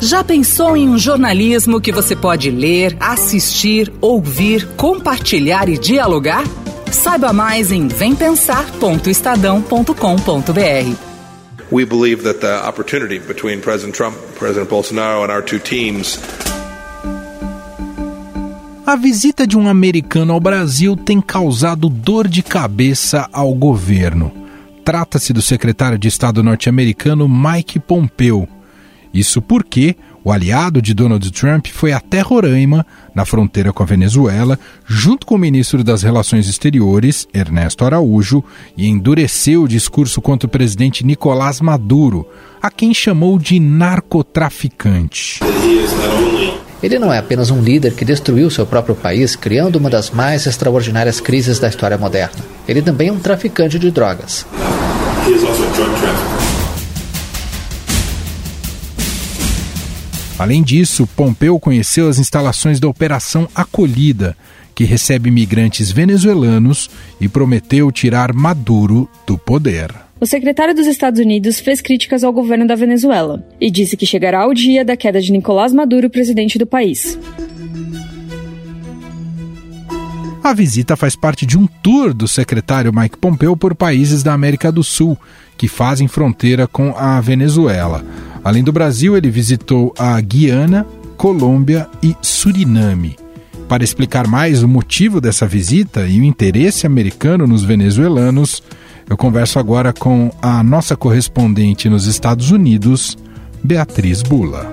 Já pensou em um jornalismo que você pode ler, assistir, ouvir, compartilhar e dialogar? Saiba mais em vempensar.estadão.com.br. We believe that the opportunity between President Trump, President Bolsonaro and our two teams a visita de um americano ao Brasil tem causado dor de cabeça ao governo. Trata-se do secretário de Estado norte-americano Mike Pompeo. Isso porque o aliado de Donald Trump foi até Roraima, na fronteira com a Venezuela, junto com o ministro das Relações Exteriores, Ernesto Araújo, e endureceu o discurso contra o presidente Nicolás Maduro, a quem chamou de narcotraficante. Ele não é apenas um líder que destruiu seu próprio país, criando uma das mais extraordinárias crises da história moderna. Ele também é um traficante de drogas. Além disso, Pompeu conheceu as instalações da Operação Acolhida, que recebe imigrantes venezuelanos e prometeu tirar Maduro do poder. O secretário dos Estados Unidos fez críticas ao governo da Venezuela e disse que chegará o dia da queda de Nicolás Maduro, presidente do país. A visita faz parte de um tour do secretário Mike Pompeo por países da América do Sul, que fazem fronteira com a Venezuela. Além do Brasil, ele visitou a Guiana, Colômbia e Suriname. Para explicar mais o motivo dessa visita e o interesse americano nos venezuelanos, eu converso agora com a nossa correspondente nos Estados Unidos, Beatriz Bula.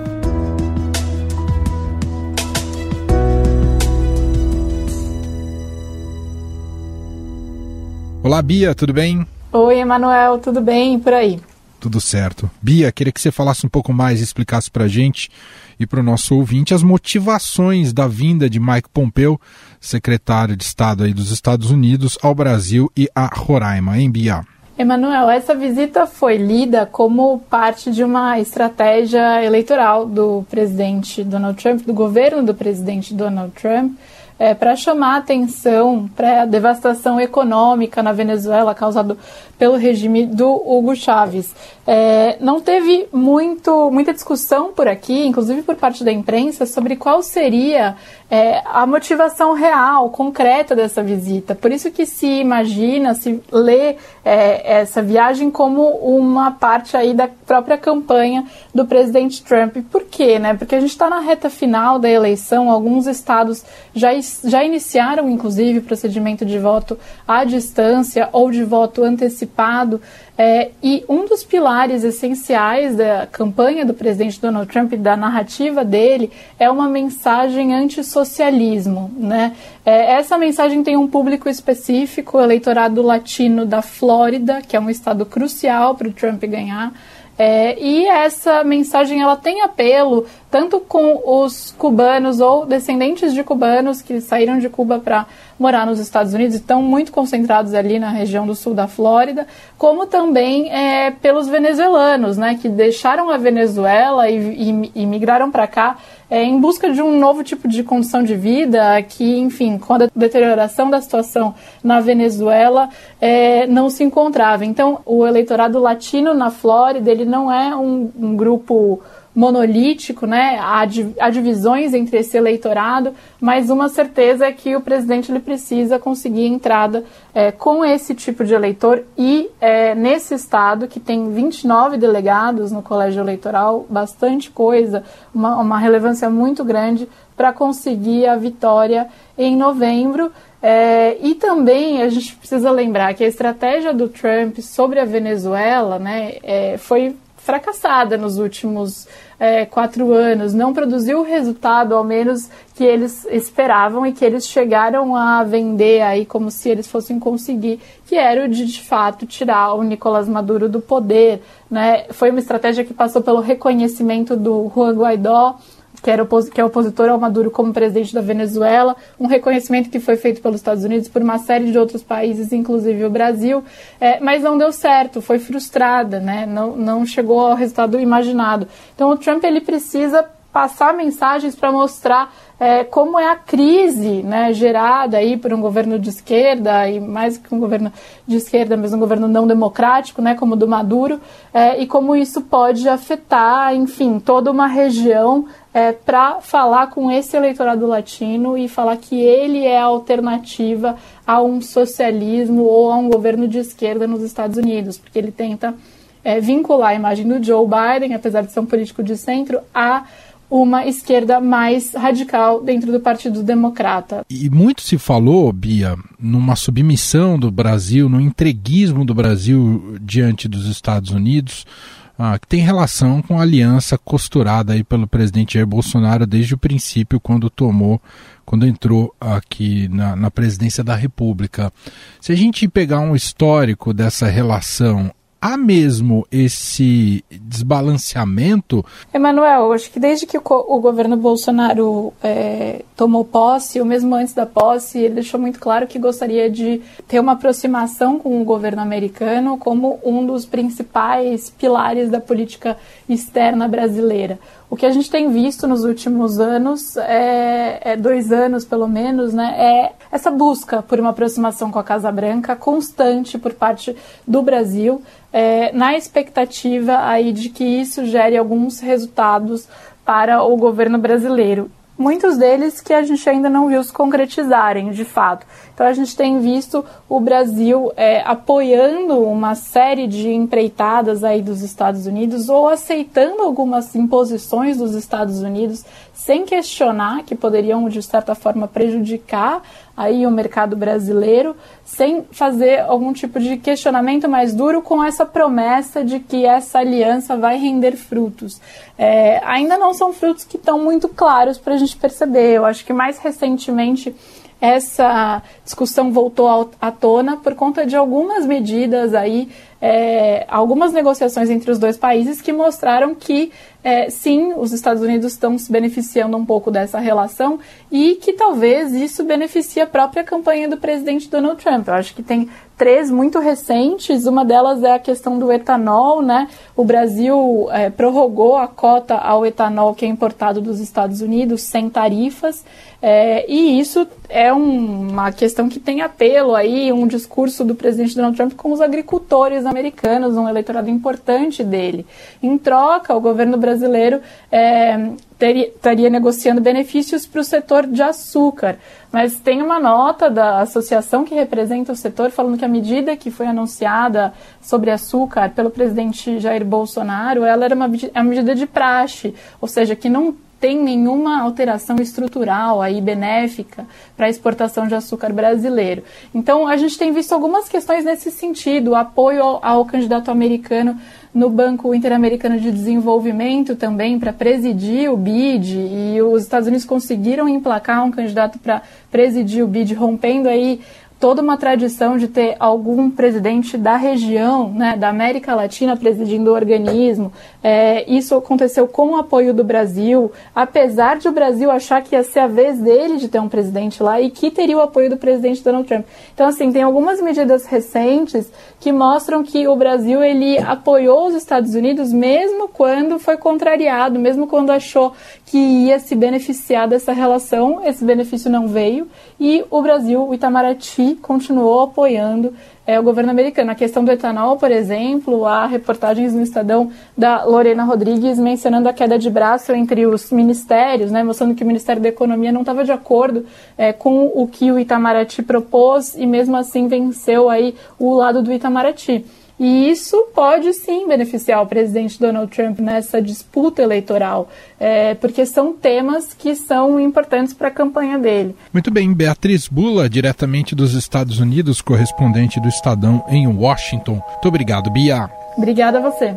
Olá, Bia, tudo bem? Oi, Emanuel, tudo bem por aí? Tudo certo. Bia, queria que você falasse um pouco mais e explicasse para a gente e para o nosso ouvinte as motivações da vinda de Mike Pompeo, secretário de Estado aí dos Estados Unidos, ao Brasil e a Roraima, em Bia. Emanuel, essa visita foi lida como parte de uma estratégia eleitoral do presidente Donald Trump, do governo do presidente Donald Trump, é, para chamar atenção para a devastação econômica na Venezuela causada pelo regime do Hugo Chávez. É, não teve muito, muita discussão por aqui, inclusive por parte da imprensa, sobre qual seria é, a motivação real, concreta dessa visita. Por isso que se imagina, se lê é, essa viagem como uma parte aí da própria campanha do presidente Trump. Por quê? Né? Porque a gente está na reta final da eleição, alguns estados já, já iniciaram, inclusive, procedimento de voto à distância ou de voto antecipado. É, e um dos pilares essenciais da campanha do presidente Donald Trump, da narrativa dele, é uma mensagem antissocialismo. Né? É, essa mensagem tem um público específico, o eleitorado latino da Flórida, que é um estado crucial para o Trump ganhar. É, e essa mensagem ela tem apelo tanto com os cubanos ou descendentes de cubanos que saíram de Cuba para morar nos Estados Unidos e estão muito concentrados ali na região do sul da Flórida, como também é, pelos venezuelanos, né, que deixaram a Venezuela e, e, e migraram para cá é, em busca de um novo tipo de condição de vida que, enfim, com a deterioração da situação na Venezuela, é, não se encontrava. Então, o eleitorado latino na Flórida, ele não é um, um grupo monolítico, né? Há, há, divisões entre esse eleitorado, mas uma certeza é que o presidente ele precisa conseguir entrada é, com esse tipo de eleitor e é, nesse estado que tem 29 delegados no colégio eleitoral, bastante coisa, uma, uma relevância muito grande para conseguir a vitória em novembro. É, e também a gente precisa lembrar que a estratégia do Trump sobre a Venezuela né, é, foi fracassada nos últimos é, quatro anos, não produziu o resultado, ao menos, que eles esperavam e que eles chegaram a vender aí como se eles fossem conseguir, que era o de, de fato, tirar o Nicolás Maduro do poder. Né? Foi uma estratégia que passou pelo reconhecimento do Juan Guaidó, que, era que é opositor ao Maduro como presidente da Venezuela, um reconhecimento que foi feito pelos Estados Unidos por uma série de outros países, inclusive o Brasil, é, mas não deu certo, foi frustrada, né? não, não chegou ao resultado imaginado. Então o Trump ele precisa passar mensagens para mostrar é, como é a crise né, gerada aí por um governo de esquerda, e mais que um governo de esquerda, mas um governo não democrático, né, como o do Maduro, é, e como isso pode afetar, enfim, toda uma região é, para falar com esse eleitorado latino e falar que ele é a alternativa a um socialismo ou a um governo de esquerda nos Estados Unidos, porque ele tenta é, vincular a imagem do Joe Biden, apesar de ser um político de centro, a uma esquerda mais radical dentro do Partido Democrata. E muito se falou, Bia, numa submissão do Brasil, no entreguismo do Brasil diante dos Estados Unidos, ah, que tem relação com a aliança costurada aí pelo presidente Jair Bolsonaro desde o princípio, quando tomou, quando entrou aqui na, na presidência da República. Se a gente pegar um histórico dessa relação há mesmo esse desbalanceamento? Emanuel, acho que desde que o, governo Bolsonaro é, tomou posse, ou mesmo antes da posse, ele deixou muito claro que gostaria de ter uma aproximação com o governo americano como um dos principais pilares da política externa brasileira. O que a gente tem visto nos últimos anos, é, é, dois anos pelo menos, né, é essa busca por uma aproximação com a Casa Branca constante por parte do Brasil, é, na expectativa aí de que isso gere alguns resultados para o governo brasileiro muitos deles que a gente ainda não viu se concretizarem de fato. Então a gente tem visto o Brasil é, apoiando uma série de empreitadas aí dos Estados Unidos ou aceitando algumas imposições dos Estados Unidos sem questionar que poderiam de certa forma prejudicar aí o mercado brasileiro, sem fazer algum tipo de questionamento mais duro com essa promessa de que essa aliança vai render frutos. É, ainda não são frutos que estão muito claros para a gente perceber. Eu acho que mais recentemente essa discussão voltou à tona por conta de algumas medidas aí, é, algumas negociações entre os dois países que mostraram que é, sim, os Estados Unidos estão se beneficiando um pouco dessa relação e que talvez isso beneficie a própria campanha do presidente Donald Trump. Eu acho que tem três muito recentes. Uma delas é a questão do etanol, né? O Brasil é, prorrogou a cota ao etanol que é importado dos Estados Unidos sem tarifas. É, e isso é um, uma questão que tem apelo aí, um discurso do presidente Donald Trump com os agricultores americanos, um eleitorado importante dele. Em troca, o governo brasileiro é, teria, estaria negociando benefícios para o setor de açúcar. Mas tem uma nota da associação que representa o setor falando que a medida que foi anunciada sobre açúcar pelo presidente Jair Bolsonaro, ela era uma, é uma medida de praxe, ou seja, que não tem nenhuma alteração estrutural aí benéfica para a exportação de açúcar brasileiro. Então a gente tem visto algumas questões nesse sentido, o apoio ao, ao candidato americano no Banco Interamericano de Desenvolvimento também para presidir o BID e os Estados Unidos conseguiram emplacar um candidato para presidir o BID, rompendo aí toda uma tradição de ter algum presidente da região, né, da América Latina, presidindo o organismo. É, isso aconteceu com o apoio do Brasil, apesar de o Brasil achar que ia ser a vez dele de ter um presidente lá e que teria o apoio do presidente Donald Trump. Então, assim, tem algumas medidas recentes que mostram que o Brasil ele apoiou os Estados Unidos mesmo quando foi contrariado, mesmo quando achou que ia se beneficiar dessa relação, esse benefício não veio e o Brasil, o Itamaraty, continuou apoiando é, o governo americano. A questão do etanol, por exemplo, há reportagens no Estadão da Lorena Rodrigues mencionando a queda de braço entre os ministérios, né, mostrando que o Ministério da Economia não estava de acordo é, com o que o Itamaraty propôs e mesmo assim venceu aí o lado do Itamaraty. E isso pode sim beneficiar o presidente Donald Trump nessa disputa eleitoral, é, porque são temas que são importantes para a campanha dele. Muito bem, Beatriz Bula, diretamente dos Estados Unidos, correspondente do Estadão em Washington. Muito obrigado, Bia. Obrigada a você.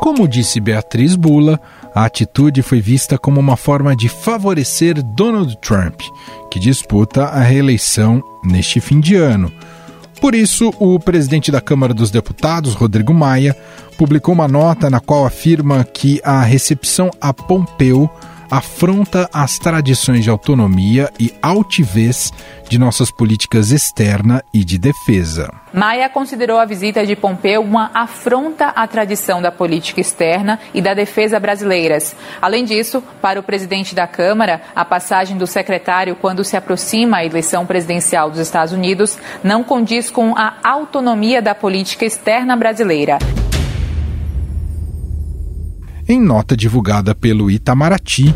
Como disse Beatriz Bula, a atitude foi vista como uma forma de favorecer Donald Trump, que disputa a reeleição neste fim de ano. Por isso, o presidente da Câmara dos Deputados, Rodrigo Maia, publicou uma nota na qual afirma que a recepção a Pompeu afronta as tradições de autonomia e altivez de nossas políticas externa e de defesa. Maia considerou a visita de Pompeu uma afronta à tradição da política externa e da defesa brasileiras. Além disso, para o presidente da Câmara, a passagem do secretário quando se aproxima a eleição presidencial dos Estados Unidos não condiz com a autonomia da política externa brasileira. Em nota divulgada pelo Itamaraty,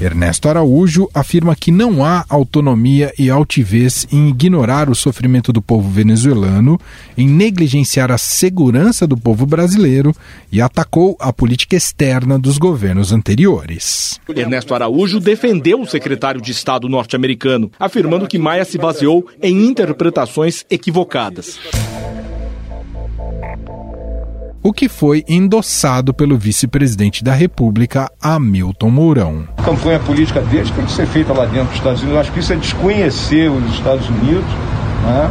Ernesto Araújo afirma que não há autonomia e altivez em ignorar o sofrimento do povo venezuelano, em negligenciar a segurança do povo brasileiro e atacou a política externa dos governos anteriores. Ernesto Araújo defendeu o secretário de Estado norte-americano, afirmando que Maia se baseou em interpretações equivocadas o que foi endossado pelo vice-presidente da República, Hamilton Mourão. A campanha política deles tem que ser feita lá dentro dos Estados Unidos. Eu acho que isso é desconhecer os Estados Unidos né?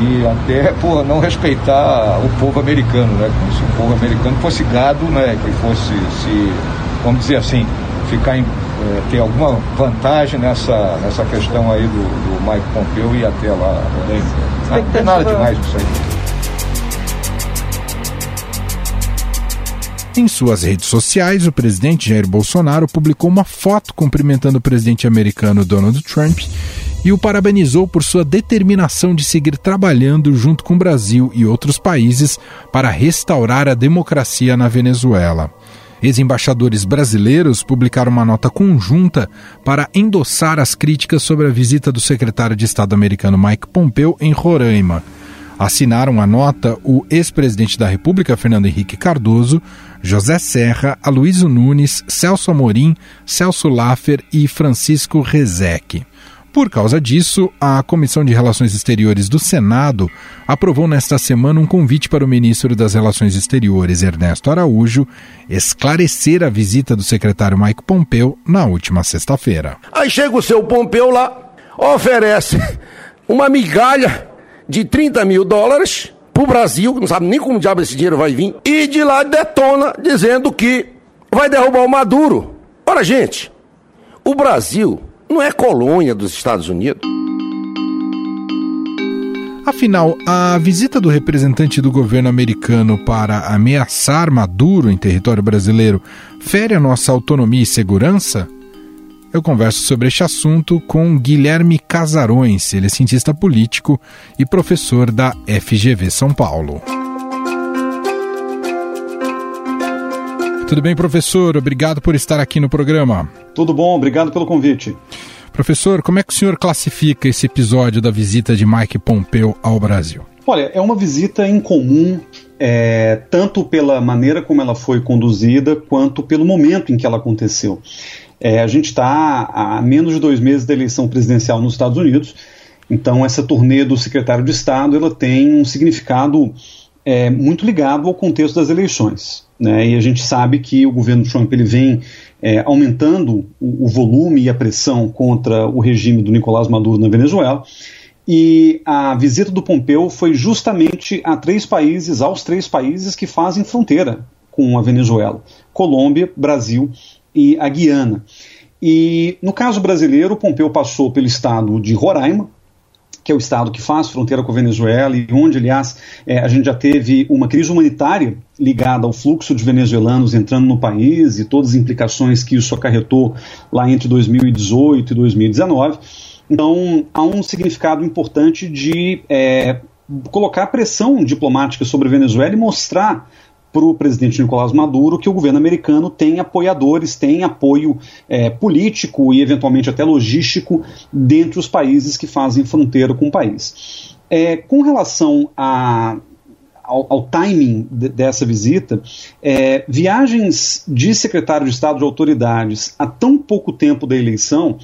e até por não respeitar o povo americano, né? como se o povo americano fosse gado, né? que fosse, se, vamos dizer assim, ficar em, é, ter alguma vantagem nessa, nessa questão aí do, do Mike Pompeu e até lá. Né? Não tem nada demais disso aí. Em suas redes sociais, o presidente Jair Bolsonaro publicou uma foto cumprimentando o presidente americano Donald Trump e o parabenizou por sua determinação de seguir trabalhando junto com o Brasil e outros países para restaurar a democracia na Venezuela. Ex-embaixadores brasileiros publicaram uma nota conjunta para endossar as críticas sobre a visita do secretário de Estado americano Mike Pompeo em Roraima. Assinaram a nota o ex-presidente da República, Fernando Henrique Cardoso, José Serra, Aloysio Nunes, Celso Amorim, Celso Laffer e Francisco Rezec. Por causa disso, a Comissão de Relações Exteriores do Senado aprovou nesta semana um convite para o ministro das Relações Exteriores, Ernesto Araújo, esclarecer a visita do secretário Mike Pompeu na última sexta-feira. Aí chega o seu Pompeu lá, oferece uma migalha de 30 mil dólares para o Brasil, que não sabe nem como diabo esse dinheiro vai vir, e de lá detona dizendo que vai derrubar o Maduro. Ora, gente, o Brasil não é colônia dos Estados Unidos. Afinal, a visita do representante do governo americano para ameaçar Maduro em território brasileiro fere a nossa autonomia e segurança? Eu converso sobre este assunto com Guilherme Casarões, ele é cientista político e professor da FGV São Paulo. Tudo bem, professor? Obrigado por estar aqui no programa. Tudo bom, obrigado pelo convite. Professor, como é que o senhor classifica esse episódio da visita de Mike Pompeu ao Brasil? Olha, é uma visita incomum, é, tanto pela maneira como ela foi conduzida, quanto pelo momento em que ela aconteceu. É, a gente está a menos de dois meses da eleição presidencial nos Estados Unidos, então essa turnê do secretário de Estado ela tem um significado é, muito ligado ao contexto das eleições. Né? E a gente sabe que o governo Trump ele vem é, aumentando o, o, volume e a pressão contra o regime do Nicolás Maduro na Venezuela. E a visita do Pompeu foi justamente a três países, aos três países que fazem fronteira com a Venezuela: Colômbia, Brasil e a Guiana. E no caso brasileiro, Pompeu passou pelo estado de Roraima, que é o estado que faz fronteira com a Venezuela e onde, aliás, é, a gente já teve uma crise humanitária ligada ao fluxo de venezuelanos entrando no país e todas as implicações que isso acarretou lá entre 2018 e 2019. Então, há um significado importante de é, colocar pressão diplomática sobre a Venezuela e mostrar para o presidente Nicolás Maduro que o governo americano tem apoiadores, tem apoio é, político e eventualmente até logístico dentre os países que fazem fronteira com o país. É, com relação a, ao, ao, timing de, dessa visita, é, viagens de secretário de Estado de autoridades a tão pouco tempo da eleição,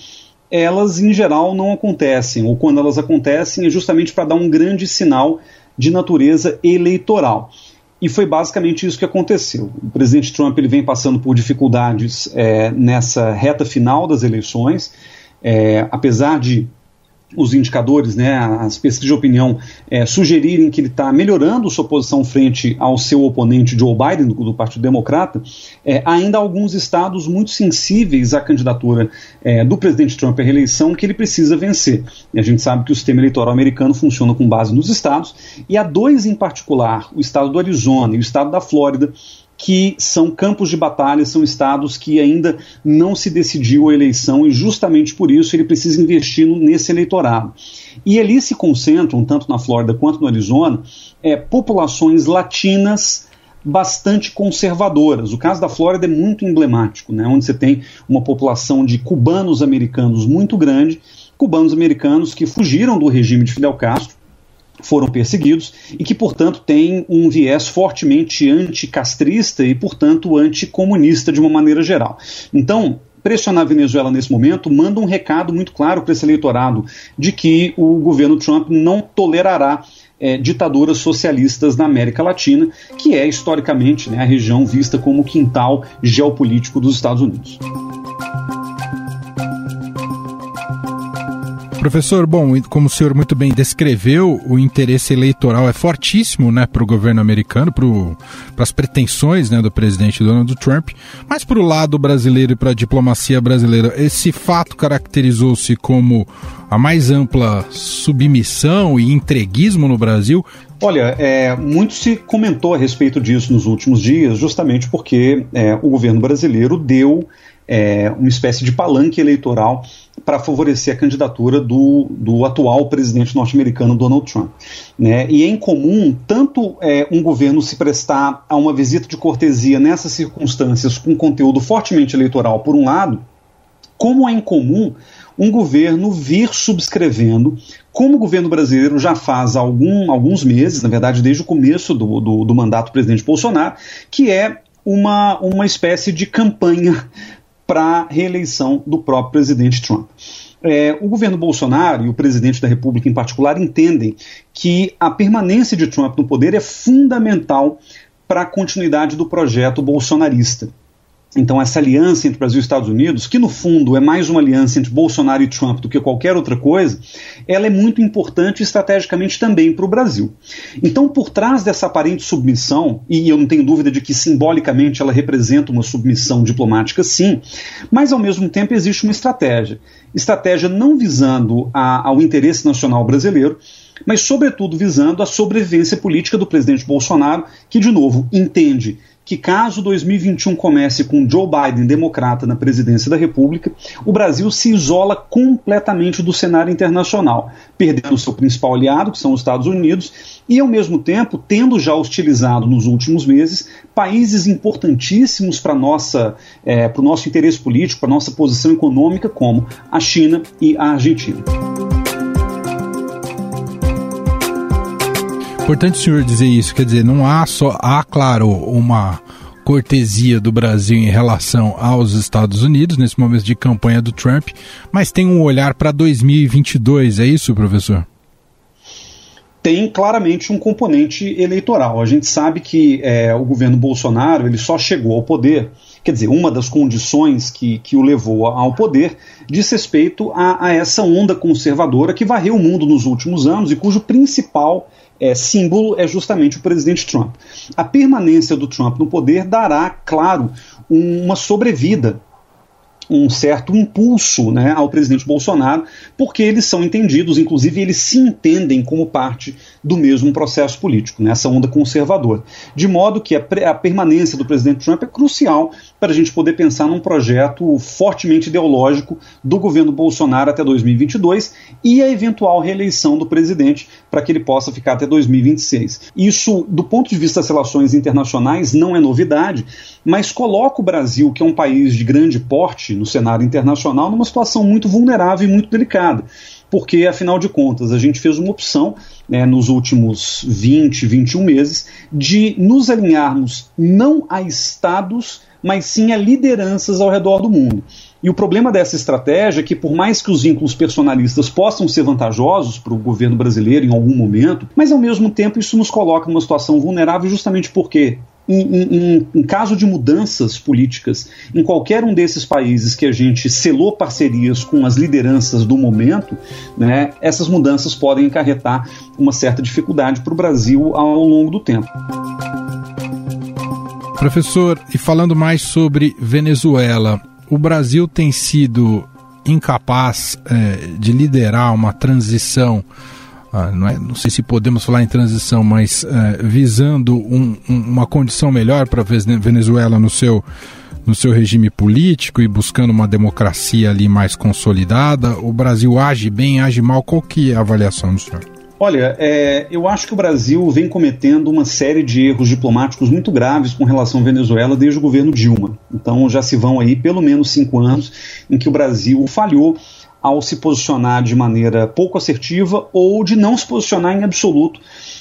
elas em geral não acontecem, ou quando elas acontecem é justamente para dar um grande sinal de natureza eleitoral. E foi basicamente isso que aconteceu. O presidente Trump ele vem passando por dificuldades é, nessa reta final das eleições, é, apesar de os indicadores, né, as pesquisas de opinião é, sugerirem que ele está melhorando sua posição frente ao seu oponente Joe Biden, do, do Partido Democrata, é, ainda há alguns estados muito sensíveis à candidatura é, do presidente Trump à reeleição que ele precisa vencer. E a gente sabe que o sistema eleitoral americano funciona com base nos estados, e há dois em particular, o estado do Arizona e o estado da Flórida, que são campos de batalha, são estados que ainda não se decidiu a eleição e justamente por isso ele precisa investir nesse eleitorado. E ali se concentram, tanto na Flórida quanto no Arizona, é, populações latinas bastante conservadoras. O caso da Flórida é muito emblemático, né, onde você tem uma população de cubanos americanos muito grande, cubanos americanos que fugiram do regime de Fidel Castro foram perseguidos e que, portanto, têm um viés fortemente anticastrista e, portanto, anticomunista de uma maneira geral. Então, pressionar a Venezuela nesse momento manda um recado muito claro para esse eleitorado de que o governo Trump não tolerará é, ditaduras socialistas na América Latina, que é historicamente né, a região vista como quintal geopolítico dos Estados Unidos. Professor, bom, como o senhor muito bem descreveu, o interesse eleitoral é fortíssimo né, para o governo americano, para as pretensões né, do presidente Donald Trump, mas para o lado brasileiro e para a diplomacia brasileira, esse fato caracterizou-se como a mais ampla submissão e entreguismo no Brasil. Olha, é, muito se comentou a respeito disso nos últimos dias, justamente porque é, o governo brasileiro deu é, uma espécie de palanque eleitoral para favorecer a candidatura do, do atual presidente norte-americano Donald Trump. Né? E é incomum tanto é, um governo se prestar a uma visita de cortesia nessas circunstâncias com conteúdo fortemente eleitoral, por um lado, como é incomum um governo vir subscrevendo, como o governo brasileiro já faz há algum, alguns meses, na verdade desde o começo do, do, do mandato do presidente Bolsonaro, que é uma, uma espécie de campanha para reeleição do próprio presidente Trump. É, o governo Bolsonaro e o presidente da República em particular entendem que a permanência de Trump no poder é fundamental para a continuidade do projeto bolsonarista. Então, essa aliança entre Brasil e Estados Unidos, que no fundo é mais uma aliança entre Bolsonaro e Trump do que qualquer outra coisa, ela é muito importante estrategicamente também para o Brasil. Então, por trás dessa aparente submissão, e eu não tenho dúvida de que simbolicamente ela representa uma submissão diplomática, sim, mas ao mesmo tempo existe uma estratégia. Estratégia não visando a, ao interesse nacional brasileiro, mas, sobretudo, visando a sobrevivência política do presidente Bolsonaro, que, de novo, entende que caso 2021 comece com Joe Biden democrata na presidência da República, o Brasil se isola completamente do cenário internacional, perdendo seu principal aliado, que são os Estados Unidos, e ao mesmo tempo tendo já hostilizado nos últimos meses países importantíssimos para é, para o nosso interesse político, para nossa posição econômica, como a China e a Argentina. Importante o senhor dizer isso, quer dizer, não há só, há, claro, uma cortesia do Brasil em relação aos Estados Unidos nesse momento de campanha do Trump, mas tem um olhar para 2022, é isso, professor? Tem claramente um componente eleitoral. A gente sabe que é, o governo Bolsonaro ele só chegou ao poder, quer dizer, uma das condições que, que o levou ao poder diz respeito a, a essa onda conservadora que varreu o mundo nos últimos anos e cujo principal é, símbolo é justamente o presidente Trump. A permanência do Trump no poder dará, claro, uma sobrevida um certo impulso né, ao presidente Bolsonaro, porque eles são entendidos, inclusive eles se entendem como parte do mesmo processo político, né, essa onda conservadora. De modo que a, a permanência do presidente Trump é crucial para a gente poder pensar num projeto fortemente ideológico do governo Bolsonaro até 2022 e a eventual reeleição do presidente para que ele possa ficar até 2026. Isso, do ponto de vista das relações internacionais, não é novidade, mas coloca o Brasil, que é um país de grande porte no cenário internacional, numa situação muito vulnerável e muito delicada. Porque, afinal de contas, a gente fez uma opção né, nos últimos 20, 21 meses de nos alinharmos não a estados, mas sim a lideranças ao redor do mundo. E o problema dessa estratégia é que, por mais que os vínculos personalistas possam ser vantajosos para o governo brasileiro em algum momento, mas ao mesmo tempo isso nos coloca numa situação vulnerável justamente porque em, caso de mudanças políticas em qualquer um desses países que a gente selou parcerias com as lideranças do momento, né, essas mudanças podem encarretar uma certa dificuldade para o Brasil ao longo do tempo. Professor, e falando mais sobre Venezuela, o Brasil tem sido incapaz é, de liderar uma transição ah, não, é, não, sei se podemos falar em transição, mas é, visando um, um, uma condição melhor para a Venezuela no seu, no seu regime político e buscando uma democracia ali mais consolidada, o Brasil age bem, age mal? Qual que é a avaliação do senhor? Olha, é, eu acho que o Brasil vem cometendo uma série de erros diplomáticos muito graves com relação à Venezuela desde o governo Dilma. Então já se vão aí pelo menos cinco anos em que o Brasil falhou ao se posicionar de maneira pouco assertiva ou de não se posicionar em absoluto,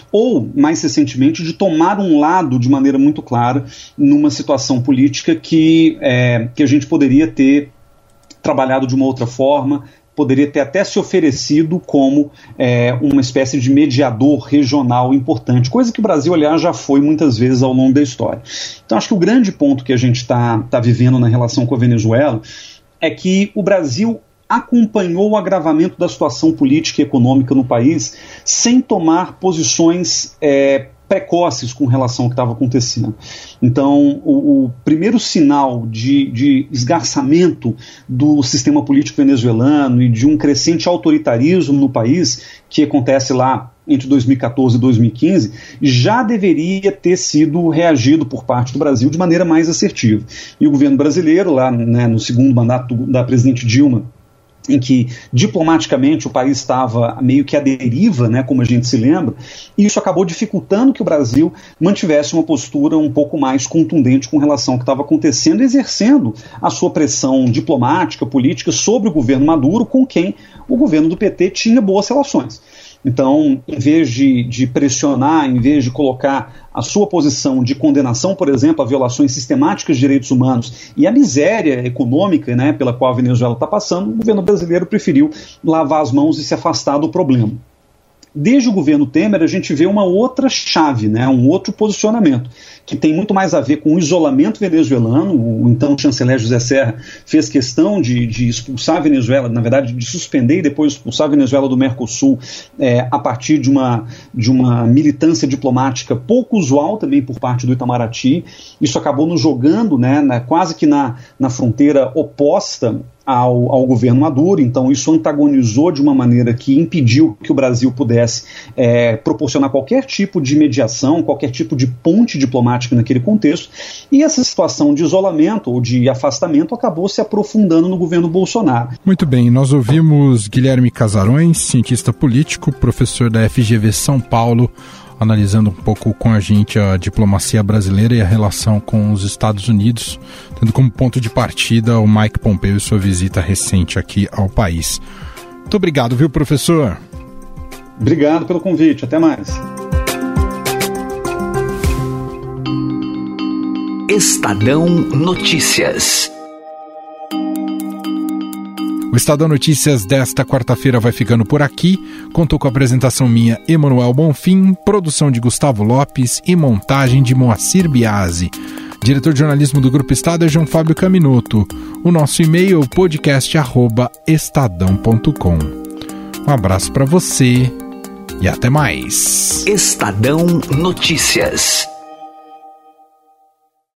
ou, mais recentemente, de tomar um lado de maneira muito clara numa situação política que, é, que a gente poderia ter trabalhado de uma outra forma, poderia ter até se oferecido como é, uma espécie de mediador regional importante, coisa que o Brasil, aliás, já foi muitas vezes ao longo da história. Então, acho que o grande ponto que a gente está tá vivendo na relação com a Venezuela é que o Brasil acompanhou o agravamento da situação política e econômica no país sem tomar posições é, precoces com relação ao que estava acontecendo. Então, o, o primeiro sinal de, de, esgarçamento do sistema político venezuelano e de um crescente autoritarismo no país, que acontece lá entre 2014 e 2015, já deveria ter sido reagido por parte do Brasil de maneira mais assertiva. E o governo brasileiro, lá né, no segundo mandato da presidente Dilma, em que diplomaticamente o país estava meio que à deriva, né, como a gente se lembra, e isso acabou dificultando que o Brasil mantivesse uma postura um pouco mais contundente com relação ao que estava acontecendo, exercendo a sua pressão diplomática, política sobre o governo Maduro, com quem o governo do PT tinha boas relações. Então, em vez de, de, pressionar, em vez de colocar a sua posição de condenação, por exemplo, a violações sistemáticas de direitos humanos e a miséria econômica né, pela qual a Venezuela está passando, o governo brasileiro preferiu lavar as mãos e se afastar do problema. Desde o governo Temer, a gente vê uma outra chave, né, um outro posicionamento, que tem muito mais a ver com o isolamento venezuelano. O então chanceler José Serra fez questão de, de expulsar a Venezuela, na verdade, de suspender e depois expulsar a Venezuela do Mercosul é, a partir de uma, de uma militância diplomática pouco usual também por parte do Itamaraty. Isso acabou nos jogando né, na, quase que na, na fronteira oposta ao, ao, governo Maduro, então isso antagonizou de uma maneira que impediu que o Brasil pudesse é, proporcionar qualquer tipo de mediação, qualquer tipo de ponte diplomática naquele contexto, e essa situação de isolamento ou de afastamento acabou se aprofundando no governo Bolsonaro. Muito bem, nós ouvimos Guilherme Casarões, cientista político, professor da FGV São Paulo, analisando um pouco com a gente a diplomacia brasileira e a relação com os Estados Unidos, tendo como ponto de partida o Mike Pompeo e sua visita recente aqui ao país. Muito obrigado, viu, professor? Obrigado pelo convite. Até mais. Estadão Notícias. O Estadão Notícias desta quarta-feira vai ficando por aqui. Contou com a apresentação minha, Emanuel Bonfim, produção de Gustavo Lopes e montagem de Moacir Biasi. Diretor de jornalismo do Grupo Estado é João Fábio Caminoto. O nosso e-mail é podcast@estadão.com. Um abraço para você e até mais. Estadão Notícias.